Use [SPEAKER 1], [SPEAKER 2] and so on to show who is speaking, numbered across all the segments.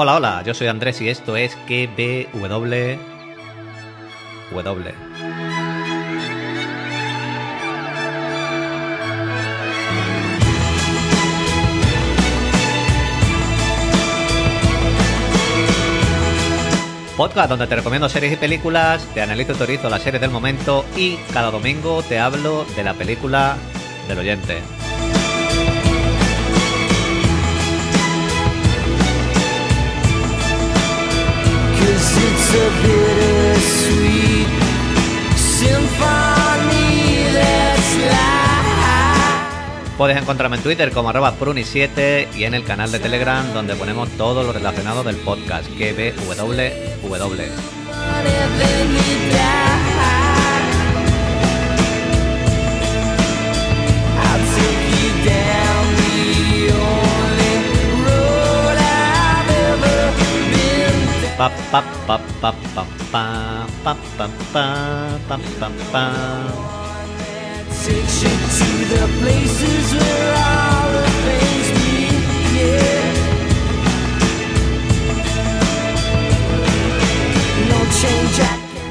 [SPEAKER 1] Hola, hola, yo soy Andrés y esto es KBW. Podcast donde te recomiendo series y películas, te analizo y teorizo las series del momento y cada domingo te hablo de la película del oyente.
[SPEAKER 2] It's a bittersweet symphony that's life.
[SPEAKER 1] Puedes encontrarme en Twitter como arroba pruni7 y en el canal de Telegram donde ponemos todo lo relacionado del podcast KBWW.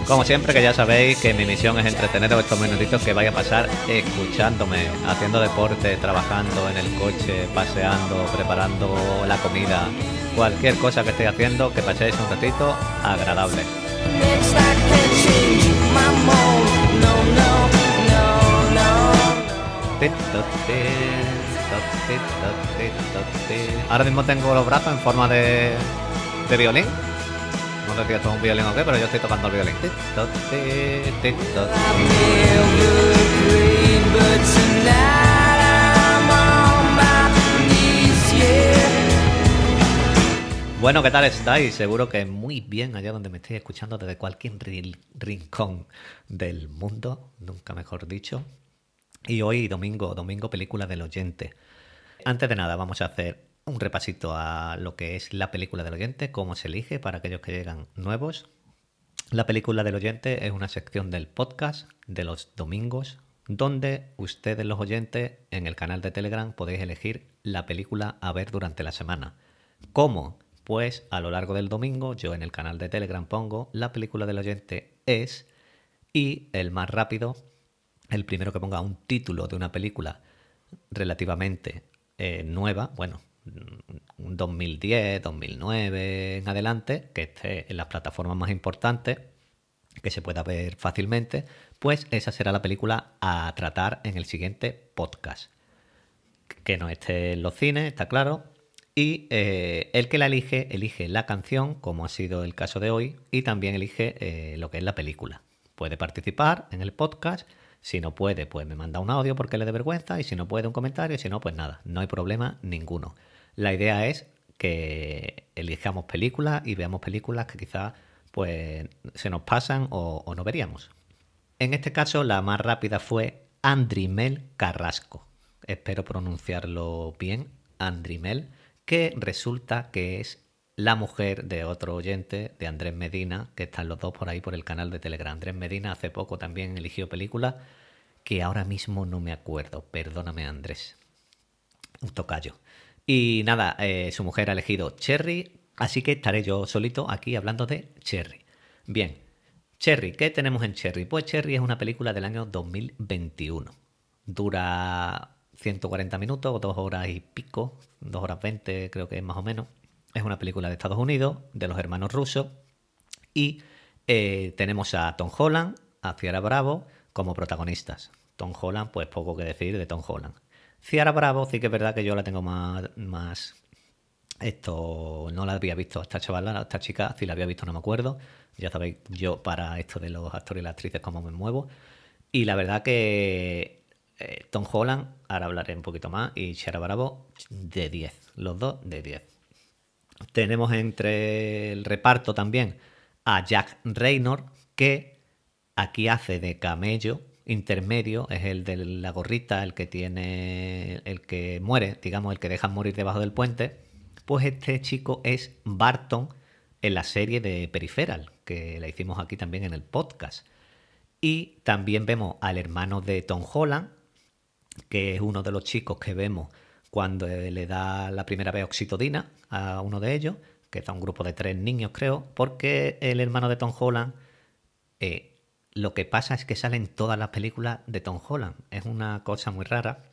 [SPEAKER 1] Como siempre que ya sabéis que mi misión es entreteneros estos minutitos que vaya a pasar escuchándome, haciendo deporte, trabajando en el coche, paseando, preparando la comida, cualquier cosa que estéis haciendo, que paséis un ratito agradable. Ahora mismo tengo los brazos en forma de, violín. No sé si esto es un violín o qué, pero yo estoy tocando el violín. Bueno, ¿qué tal estáis? Seguro que muy bien allá donde me estéis escuchando desde cualquier ri- rincón del mundo, nunca mejor dicho. Y hoy domingo, domingo película del oyente. Antes de nada vamos a hacer un repasito a lo que es la película del oyente, cómo se elige para aquellos que llegan nuevos. La película del oyente es una sección del podcast de los domingos donde ustedes los oyentes en el canal de Telegram podéis elegir la película a ver durante la semana. ¿Cómo? Pues a lo largo del domingo yo en el canal de Telegram pongo la película del oyente es y el más rápido, el primero que ponga un título de una película relativamente eh, nueva, bueno, un 2010, 2009 en adelante, que esté en las plataformas más importantes, que se pueda ver fácilmente, pues esa será la película a tratar en el siguiente podcast. Que no esté en los cines, está claro. Y eh, el que la elige, elige la canción, como ha sido el caso de hoy, y también elige eh, lo que es la película. Puede participar en el podcast. Si no puede, pues me manda un audio porque le dé vergüenza. Y si no puede, un comentario. Si no, pues nada. No hay problema ninguno. La idea es que elijamos películas y veamos películas que quizás pues, se nos pasan o, o no veríamos. En este caso, la más rápida fue Andrimel Carrasco. Espero pronunciarlo bien, Andrimel, que resulta que es la mujer de otro oyente, de Andrés Medina, que están los dos por ahí por el canal de Telegram. Andrés Medina hace poco también eligió película que ahora mismo no me acuerdo. Perdóname, Andrés. Un tocayo. Y nada, eh, su mujer ha elegido Cherry, así que estaré yo solito aquí hablando de Cherry. Bien, Cherry, ¿qué tenemos en Cherry? Pues Cherry es una película del año 2021. Dura 140 minutos, dos horas y pico, dos horas 20 creo que es más o menos. Es una película de Estados Unidos, de los hermanos rusos. Y eh, tenemos a Tom Holland, a Ciara Bravo como protagonistas. Tom Holland, pues poco que decir de Tom Holland. Ciara Bravo sí que es verdad que yo la tengo más, más esto no la había visto esta chavala, esta chica, si la había visto no me acuerdo. Ya sabéis yo para esto de los actores y las actrices cómo me muevo. Y la verdad que eh, Tom Holland, ahora hablaré un poquito más, y Shara Bravo de 10. Los dos de 10. Tenemos entre el reparto también a Jack Raynor, que aquí hace de camello intermedio, es el de la gorrita, el que tiene, el que muere, digamos, el que dejan morir debajo del puente. Pues este chico es Barton en la serie de Peripheral, que la hicimos aquí también en el podcast. Y también vemos al hermano de Tom Holland, que es uno de los chicos que vemos cuando le da la primera vez oxitodina a uno de ellos, que es un grupo de tres niños, creo, porque el hermano de Tom Holland, eh, lo que pasa es que salen todas las películas de Tom Holland. Es una cosa muy rara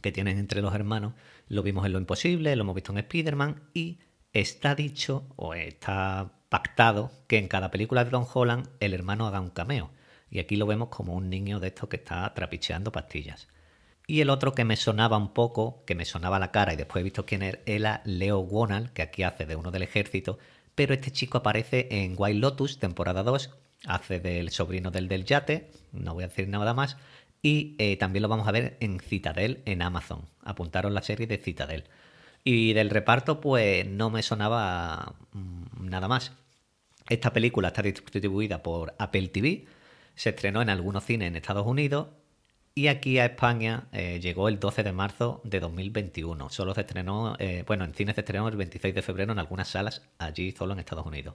[SPEAKER 1] que tienen entre los hermanos. Lo vimos en Lo Imposible, lo hemos visto en Spider-Man y está dicho o está pactado que en cada película de Tom Holland el hermano haga un cameo. Y aquí lo vemos como un niño de estos que está trapicheando pastillas. Y el otro que me sonaba un poco, que me sonaba la cara y después he visto quién era, Leo Wonal, que aquí hace de uno del ejército, pero este chico aparece en Wild Lotus, temporada 2, hace del sobrino del del yate, no voy a decir nada más, y eh, también lo vamos a ver en Citadel en Amazon. Apuntaron la serie de Citadel. Y del reparto, pues no me sonaba mm, nada más. Esta película está distribuida por Apple TV, se estrenó en algunos cines en Estados Unidos y aquí a España eh, llegó el 12 de marzo de 2021. Solo se estrenó, eh, bueno, en cines se estrenó el 26 de febrero en algunas salas, allí solo en Estados Unidos.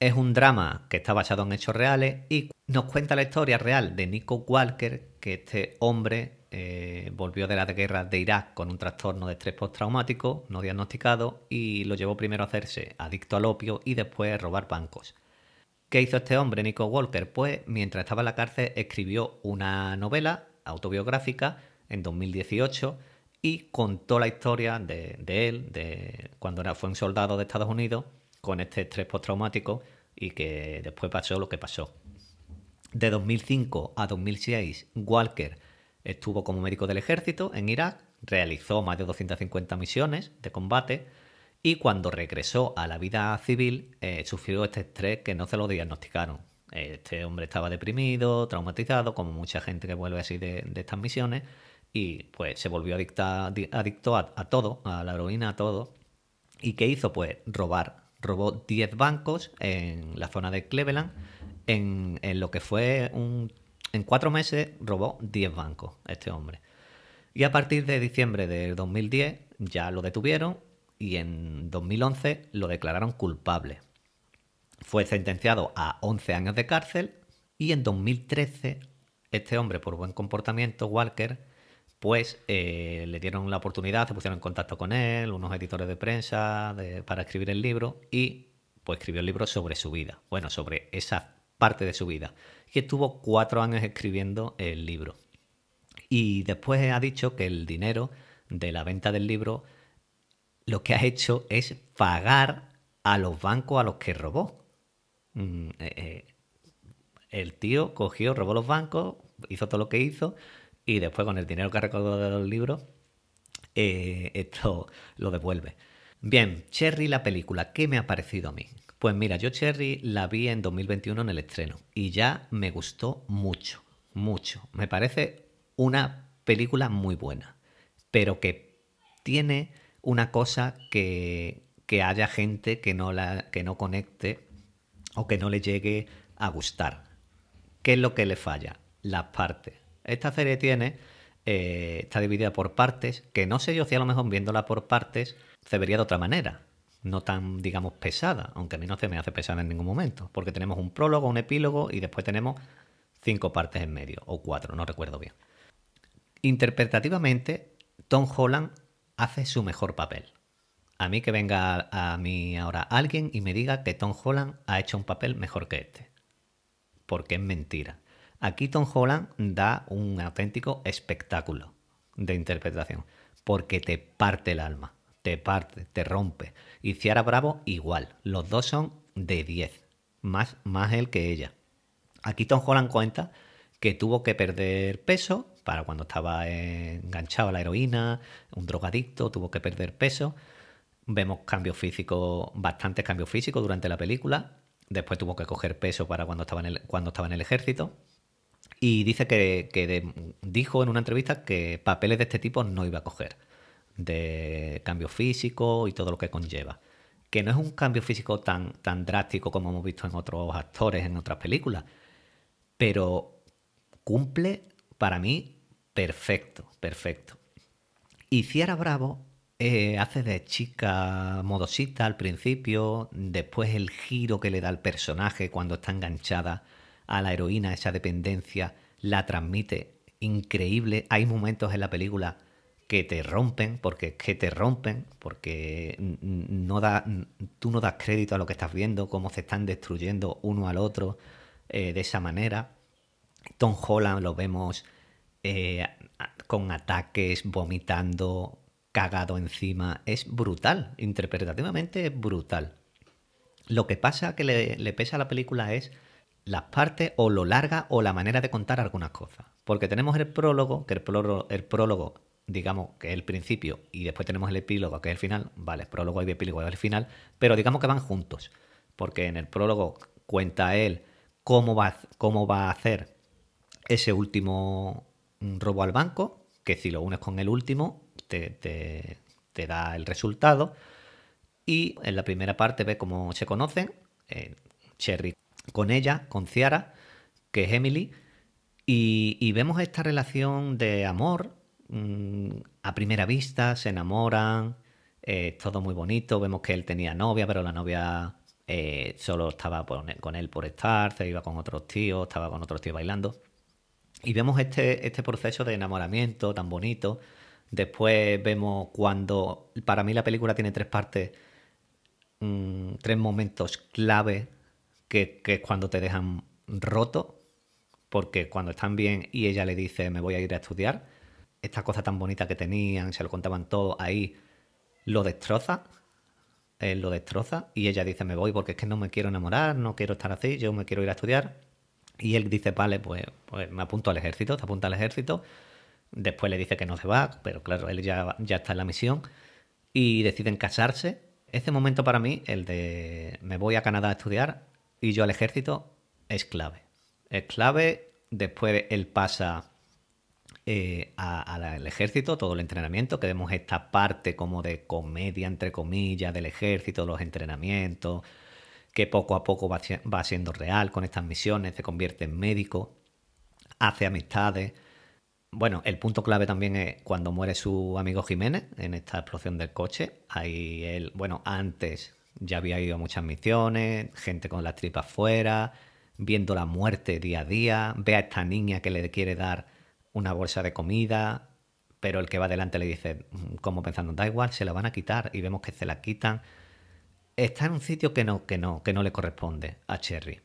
[SPEAKER 1] Es un drama que está basado en hechos reales y nos cuenta la historia real de Nico Walker, que este hombre eh, volvió de la guerra de Irak con un trastorno de estrés postraumático no diagnosticado y lo llevó primero a hacerse adicto al opio y después a robar bancos. ¿Qué hizo este hombre, Nico Walker? Pues mientras estaba en la cárcel escribió una novela autobiográfica en 2018 y contó la historia de, él, de cuando era, fue un soldado de Estados Unidos con este estrés postraumático y que después pasó lo que pasó. De 2005 a 2006, Walker estuvo como médico del ejército en Irak, realizó más de 250 misiones de combate y cuando regresó a la vida civil eh, sufrió este estrés que no se lo diagnosticaron. Este hombre estaba deprimido, traumatizado, como mucha gente que vuelve así de, de estas misiones, y pues se volvió adicto a, todo, a la heroína, a todo. ¿Y qué hizo? Pues robar. Robó 10 bancos en la zona de Cleveland. En, lo que fue un. En cuatro meses robó 10 bancos este hombre. Y a partir de diciembre del 2010 ya lo detuvieron y en 2011 lo declararon culpable. Fue sentenciado a 11 años de cárcel y en 2013 este hombre, por buen comportamiento, Walker, pues eh, le dieron la oportunidad, se pusieron en contacto con él, unos editores de prensa para escribir el libro y pues escribió el libro sobre su vida, bueno, sobre esa parte de su vida. Y estuvo cuatro años escribiendo el libro. Y después ha dicho que el dinero de la venta del libro lo que ha hecho es pagar a los bancos a los que robó. Mm, eh, eh, el tío cogió, robó los bancos, hizo todo lo que hizo y después con el dinero que ha recaudado de los libros, eh, esto lo devuelve. Bien, Cherry la película, ¿qué me ha parecido a mí? Pues mira, yo Cherry la vi en 2021 en el estreno y ya me gustó mucho, mucho. Me parece una película muy buena, pero que tiene una cosa que, que haya gente que no, la, que no conecte o que no le llegue a gustar. ¿Qué es lo que le falla? Las partes. Esta serie tiene, eh, está dividida por partes, que no sé yo si a lo mejor viéndola por partes se vería de otra manera. No tan, digamos, pesada, aunque a mí no se me hace pesada en ningún momento, porque tenemos un prólogo, un epílogo y después tenemos cinco partes en medio, o cuatro, no recuerdo bien. Interpretativamente, Tom Holland hace su mejor papel. A mí que venga a, mí ahora alguien y me diga que Tom Holland ha hecho un papel mejor que este. Porque es mentira. Aquí Tom Holland da un auténtico espectáculo de interpretación. Porque te parte el alma. Te parte, te rompe. Y Ciara Bravo igual. Los dos son de 10. Más, más él que ella. Aquí Tom Holland cuenta que tuvo que perder peso para cuando estaba enganchado a la heroína, un drogadicto, tuvo que perder peso. Vemos cambios físicos, bastantes cambios físicos durante la película. Después tuvo que coger peso para cuando estaba en el, cuando estaba en el ejército. Y dice que, que dijo en una entrevista que papeles de este tipo no iba a coger. De cambio físico y todo lo que conlleva. Que no es un cambio físico tan, tan drástico como hemos visto en otros actores, en otras películas. Pero cumple para mí perfecto, perfecto. Y Ciara Bravo eh, hace de chica modosita al principio, después el giro que le da al personaje cuando está enganchada a la heroína, esa dependencia, la transmite increíble. Hay momentos en la película que te rompen, porque que te rompen, porque no da, tú no das crédito a lo que estás viendo, cómo se están destruyendo uno al otro eh, de esa manera. Tom Holland lo vemos eh, con ataques, vomitando, cagado encima. Es brutal, interpretativamente es brutal. Lo que pasa que le, pesa a la película es las partes o lo larga o la manera de contar algunas cosas. Porque tenemos el prólogo, que el prólogo, digamos que es el principio, y después tenemos el epílogo, que es el final. Vale, prólogo y epílogo es el final, pero digamos que van juntos. Porque en el prólogo cuenta él cómo va, cómo va a hacer ese último mm, robo al banco, que si lo unes con el último, te, da el resultado. Y en la primera parte ve cómo se conocen, eh, Cherry con ella, con Ciara, que es Emily, y, vemos esta relación de amor mm, a primera vista, se enamoran, eh, todo muy bonito, vemos que él tenía novia, pero la novia eh, solo estaba con él por estar, se iba con otros tíos, estaba con otros tíos bailando. Y vemos este, este proceso de enamoramiento tan bonito. Después vemos cuando, para mí la película tiene tres partes, mm, tres momentos clave, que, que es cuando te dejan roto, porque cuando están bien y ella le dice me voy a ir a estudiar, esta cosa tan bonita que tenían, se lo contaban todo, ahí lo destroza, él lo destroza y ella dice me voy porque es que no me quiero enamorar, no quiero estar así, yo me quiero ir a estudiar. Y él dice, vale, pues, pues me apunto al ejército, se apunta al ejército. Después le dice que no se va, pero claro, él ya, ya está en la misión. Y deciden casarse. Ese momento para mí, el de me voy a Canadá a estudiar y yo al ejército, es clave. Es clave. Después él pasa eh, al ejército, todo el entrenamiento, que vemos esta parte como de comedia, entre comillas, del ejército, los entrenamientos, que poco a poco va, va siendo real con estas misiones, se convierte en médico, hace amistades. Bueno, el punto clave también es cuando muere su amigo Jiménez en esta explosión del coche. Ahí él, bueno, antes ya había ido a muchas misiones, gente con las tripas fuera, viendo la muerte día a día, ve a esta niña que le quiere dar una bolsa de comida, pero el que va delante le dice, "Mm, como pensando, da igual, se la van a quitar, y vemos que se la quitan. Está en un sitio que no, que no, que no le corresponde a Cherry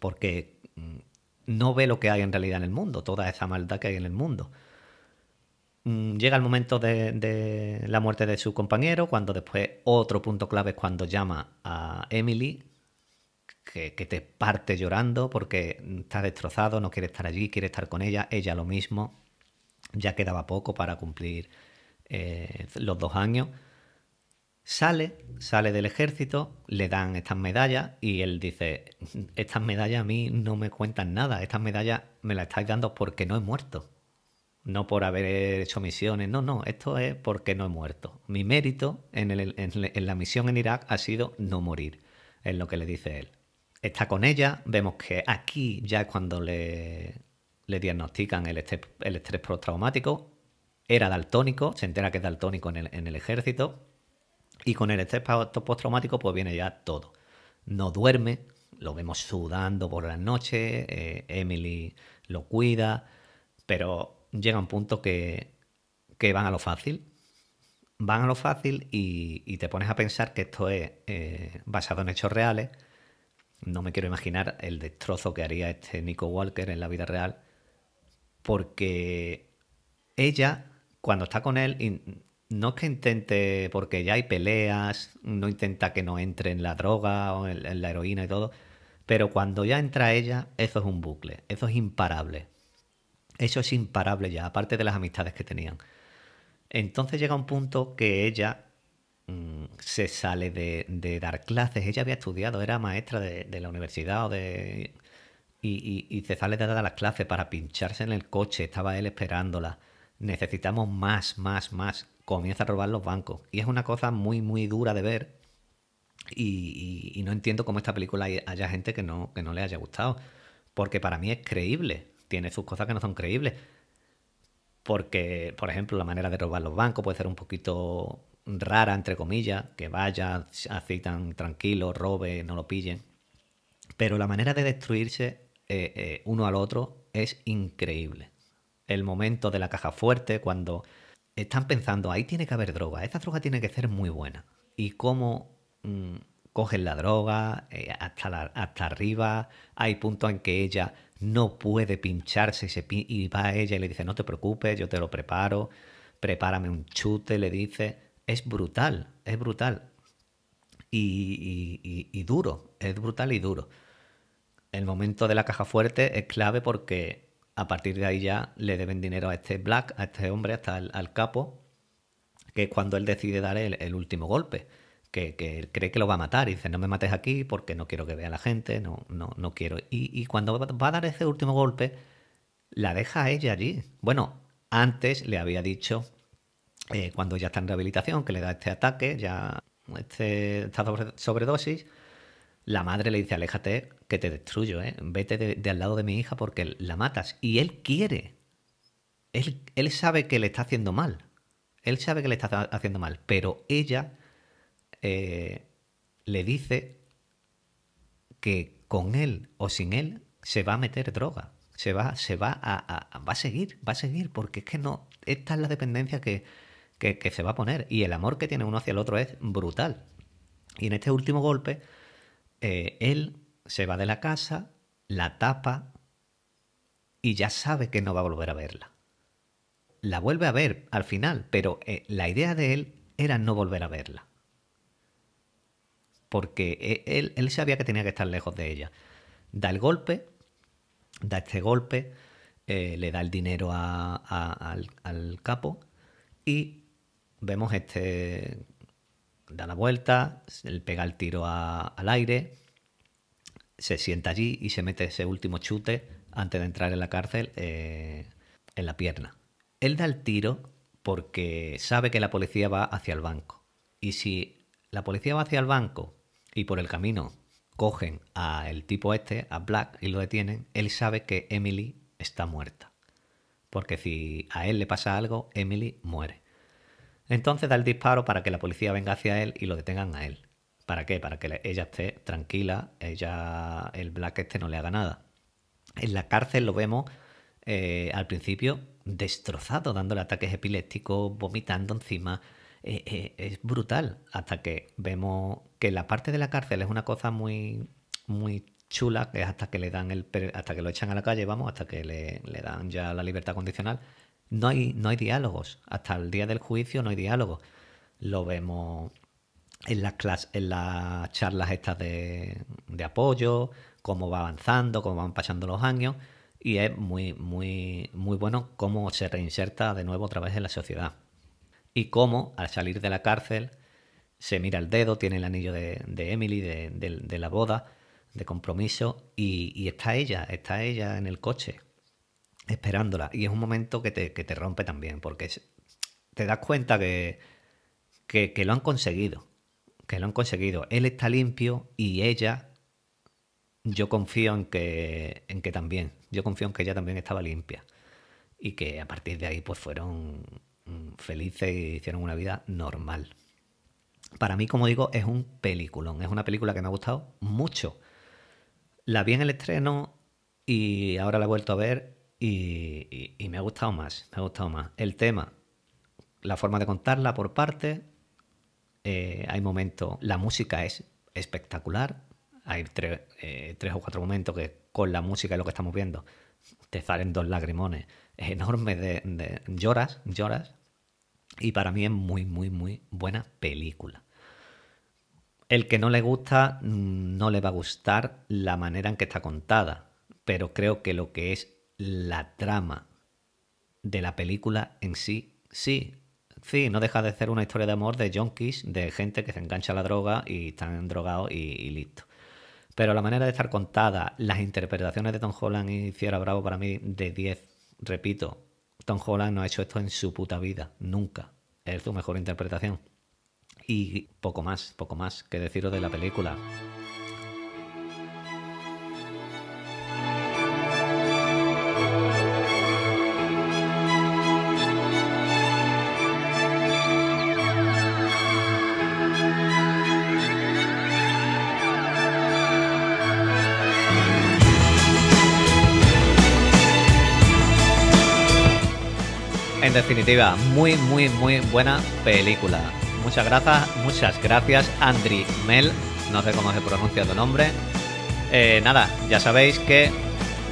[SPEAKER 1] porque mm, no ve lo que hay en realidad en el mundo, toda esa maldad que hay en el mundo. Mm, Llega el momento de, la muerte de su compañero, cuando después otro punto clave es cuando llama a Emily, que, que te parte llorando porque está destrozado, no quiere estar allí, quiere estar con ella, ella lo mismo. Ya quedaba poco para cumplir eh, los dos años. Sale, sale del ejército, le dan estas medallas y él dice, estas medallas a mí no me cuentan nada, estas medallas me las estáis dando porque no he muerto, no por haber hecho misiones, no, no, esto es porque no he muerto. Mi mérito en, la misión en Irak ha sido no morir, es lo que le dice él. Está con ella, vemos que aquí ya es cuando le, le diagnostican el estrés, el estrés postraumático, era daltónico, se entera que es daltónico en el ejército, y con el estrés postraumático, pues viene ya todo. No duerme, lo vemos sudando por las noches, eh, Emily lo cuida, pero llega un punto que, que van a lo fácil. Van a lo fácil y, te pones a pensar que esto es eh, basado en hechos reales. No me quiero imaginar el destrozo que haría este Nico Walker en la vida real, porque ella, cuando está con él, no es que intente, porque ya hay peleas, no intenta que no entre en la droga o en, la heroína y todo, pero cuando ya entra ella, eso es un bucle, eso es imparable. Eso es imparable ya, aparte de las amistades que tenían. Entonces llega un punto que ella mm, se sale de, dar clases. Ella había estudiado, era maestra de, la universidad o de, y- y se sale de dar las clases para pincharse en el coche. Estaba él esperándola. Necesitamos más, más, más. Comienza a robar los bancos. Y es una cosa muy, muy dura de ver. Y, no entiendo cómo esta película hay- haya gente que no, que no le haya gustado. Porque para mí es creíble. Tiene sus cosas que no son creíbles. Porque, por ejemplo, la manera de robar los bancos puede ser un poquito rara, entre comillas, que vaya así tan tranquilo, robe, no lo pillen. Pero la manera de destruirse eh, eh, uno al otro es increíble. El momento de la caja fuerte, cuando están pensando, ahí tiene que haber droga, esta droga tiene que ser muy buena. Y cómo mm, cogen la droga eh, hasta, hasta arriba, hay puntos en que ella no puede pincharse y, se va a ella y le dice, no te preocupes, yo te lo preparo, prepárame un chute, le dice. Es brutal, es brutal. Y- y duro, es brutal y duro. El momento de la caja fuerte es clave porque a partir de ahí ya le deben dinero a este Black, a este hombre, hasta al capo, que es cuando él decide dar el, último golpe, que, que él cree que lo va a matar y dice, no me mates aquí porque no quiero que vea la gente, no, no, no quiero. Y, cuando va a dar ese último golpe, la deja a ella allí. Bueno, antes le había dicho, eh, cuando ya está en rehabilitación, que le da este ataque, ya este, sobredosis, la madre le dice, aléjate, que te destruyo, ¿eh? vete de, al lado de mi hija porque la matas. Y él quiere. Él, sabe que le está haciendo mal. Él sabe que le está ha- haciendo mal. Pero ella eh, le dice que con él o sin él se va a meter droga. Se va, se va a, va a seguir, va a seguir, porque es que no, esta es la dependencia que, que, que se va a poner. Y el amor que tiene uno hacia el otro es brutal. Y en este último golpe, eh, él se va de la casa, la tapa y ya sabe que no va a volver a verla. La vuelve a ver al final, pero eh, la idea de él era no volver a verla. Porque eh, él, él sabía que tenía que estar lejos de ella. Da el golpe, da este golpe, eh, le da el dinero al, capo y vemos este da la vuelta, le pega el tiro al aire, se sienta allí y se mete ese último chute antes de entrar en la cárcel eh, en la pierna. Él da el tiro porque sabe que la policía va hacia el banco. Y si la policía va hacia el banco y por el camino cogen a el tipo este, a Black, y lo detienen, él sabe que Emily está muerta. Porque si a él le pasa algo, Emily muere. Entonces da el disparo para que la policía venga hacia él y lo detengan a él. ¿Para qué? Para que ella esté tranquila, ella, el Black este no le haga nada. En la cárcel lo vemos eh, al principio destrozado, dándole ataques epilépticos, vomitando encima. Eh, eh, es brutal. Hasta que vemos que la parte de la cárcel es una cosa muy, muy chula, que es hasta que le dan el hasta que lo echan a la calle, vamos, hasta que le, le dan ya la libertad condicional. No hay, no hay diálogos. Hasta el día del juicio no hay diálogos. Lo vemos en las clas- en las charlas estas de, de apoyo, cómo va avanzando, cómo van pasando los años, y es muy, muy, muy bueno cómo se reinserta de nuevo otra vez en la sociedad. Y cómo al salir de la cárcel se mira el dedo, tiene el anillo de, Emily, de, la boda, de compromiso, y, está ella, está ella en el coche, esperándola. Y es un momento que te, que te rompe también, porque te das cuenta que, que lo han conseguido. Que lo han conseguido. Él está limpio y ella, yo confío en que, en que también. Yo confío en que ella también estaba limpia. Y que a partir de ahí pues fueron mm, felices y hicieron una vida normal. Para mí, como digo, es un peliculón. Es una película que me ha gustado mucho. La vi en el estreno y ahora la he vuelto a ver y, y- y me ha gustado más. Me ha gustado más. El tema, la forma de contarla por parte. Eh, hay momentos, la música es espectacular. Hay tres, eh, o cuatro momentos que con la música y lo que estamos viendo te salen dos lagrimones enormes de, de- lloras, lloras. Y para mí es muy, muy, muy buena película. El que no le gusta, mm, no le va a gustar la manera en que está contada. Pero creo que lo que es la trama de la película en sí, sí. Sí, no deja de ser una historia de amor de junkies, de gente que se engancha a la droga y están drogados y, y listo. Pero la manera de estar contada, las interpretaciones de Tom Holland y Ciara Bravo para mí de 10, repito, Tom Holland no ha hecho esto en su puta vida, nunca. Es su mejor interpretación. Y poco más, poco más que deciros de la película. Definitiva, muy, muy, muy buena película. Muchas gracias, muchas gracias, Andri Mel. No sé cómo se pronuncia tu nombre. Eh, nada, ya sabéis que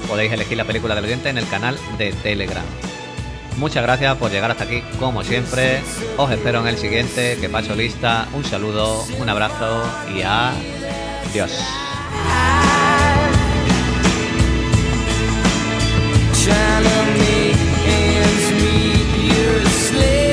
[SPEAKER 1] podéis elegir la película del oyente en el canal de Telegram. Muchas gracias por llegar hasta aquí, como siempre. Os espero en el siguiente, que paso lista. Un saludo, un abrazo y adiós.
[SPEAKER 2] You're a slave